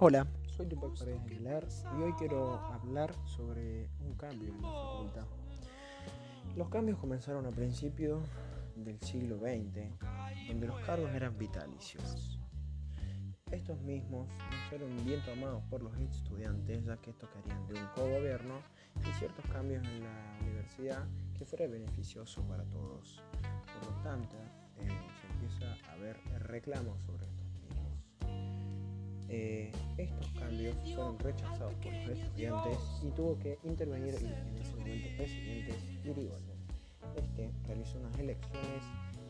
Hola, soy Tupac Paredes Aguilar y hoy quiero hablar sobre un cambio en la facultad. Los cambios comenzaron a principios del siglo XX, donde los cargos eran vitalicios. Estos mismos no fueron bien tomados por los estudiantes, ya que estos querían de un cogobierno y ciertos cambios en la universidad que fuera beneficioso para todos. Por lo tanto, eh, se empieza a ver reclamos sobre mismos. Eh, estos cambios fueron rechazados por los estudiantes y tuvo que intervenir en ese momento presidente Irigoyen. Este realizó unas elecciones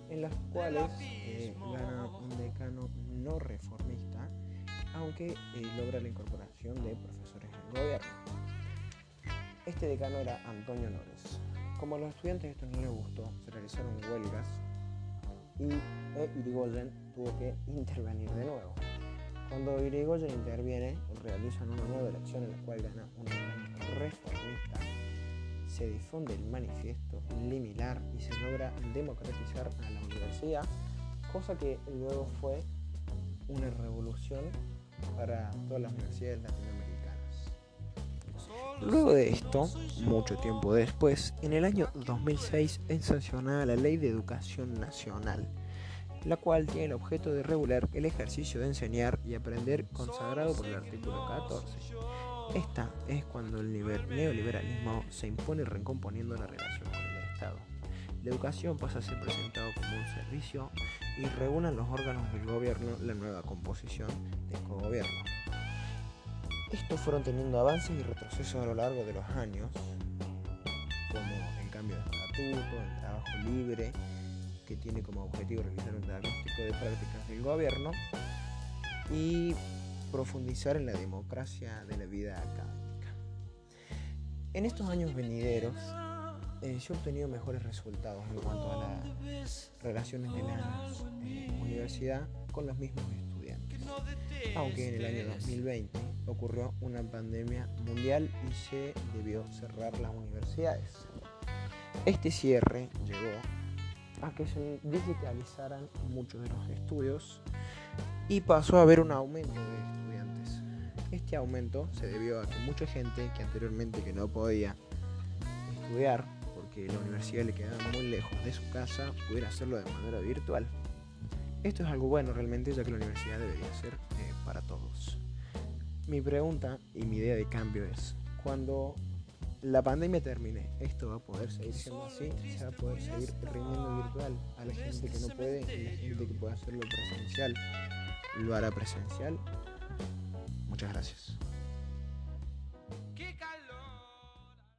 en las cuales eh, gana un decano no reformista, aunque logra la incorporación de profesores del gobierno. Este decano era Antonio Nores. Como a los estudiantes esto no les gustó, se realizaron huelgas y e Irigoyen tuvo que intervenir de nuevo. Cuando Irigoyen interviene, realizan una nueva elección en la cual gana un reformista, se difunde el manifiesto limilar y se logra democratizar a la universidad, cosa que luego fue una revolución para todas las universidades latinoamericanas. Luego de esto, mucho tiempo después, en el año 2006 es sancionada la Ley de Educación Nacional, la cual tiene el objeto de regular el ejercicio de enseñar y aprender consagrado por el artículo 14. Esta es cuando el neoliberalismo se impone recomponiendo la relación con el Estado. La educación pasa a ser presentado como un servicio y regulan los órganos del gobierno la nueva composición del cogobierno. Estos fueron teniendo avances y retrocesos a lo largo de los años, como el cambio de estatuto, el trabajo libre, que tiene como objetivo realizar un diagnóstico de prácticas del gobierno y profundizar en la democracia de la vida académica. En estos años venideros eh, se han obtenido mejores resultados en cuanto a las relaciones de la eh, universidad con los mismos estudiantes, aunque en el año 2020 ocurrió una pandemia mundial y se debió cerrar las universidades. Este cierre llevó a que se digitalizaran muchos de los estudios y pasó a haber un aumento de estudiantes. Este aumento se debió a que mucha gente que anteriormente que no podía estudiar porque la universidad le quedaba muy lejos de su casa pudiera hacerlo de manera virtual. Esto es algo bueno realmente ya que la universidad debería ser eh, para todos. Mi pregunta y mi idea de cambio es, cuando la pandemia termine, esto va a poder seguir siendo así, se va a poder seguir rindiendo virtual a la gente que no puede y la gente que puede hacerlo presencial, lo hará presencial. Muchas gracias.